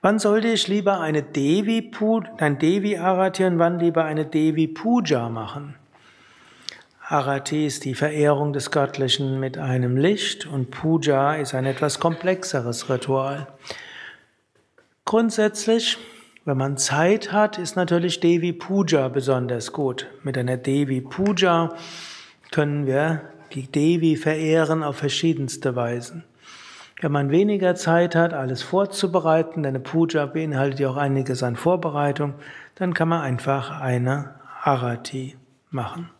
Wann sollte ich lieber eine Devi, ein Devi Arati und wann lieber eine Devi Puja machen? Arati ist die Verehrung des Göttlichen mit einem Licht und Puja ist ein etwas komplexeres Ritual. Grundsätzlich, wenn man Zeit hat, ist natürlich Devi Puja besonders gut. Mit einer Devi Puja können wir die Devi verehren auf verschiedenste Weisen. Wenn man weniger Zeit hat, alles vorzubereiten, denn eine Puja beinhaltet ja auch einiges an Vorbereitung, dann kann man einfach eine Arati machen.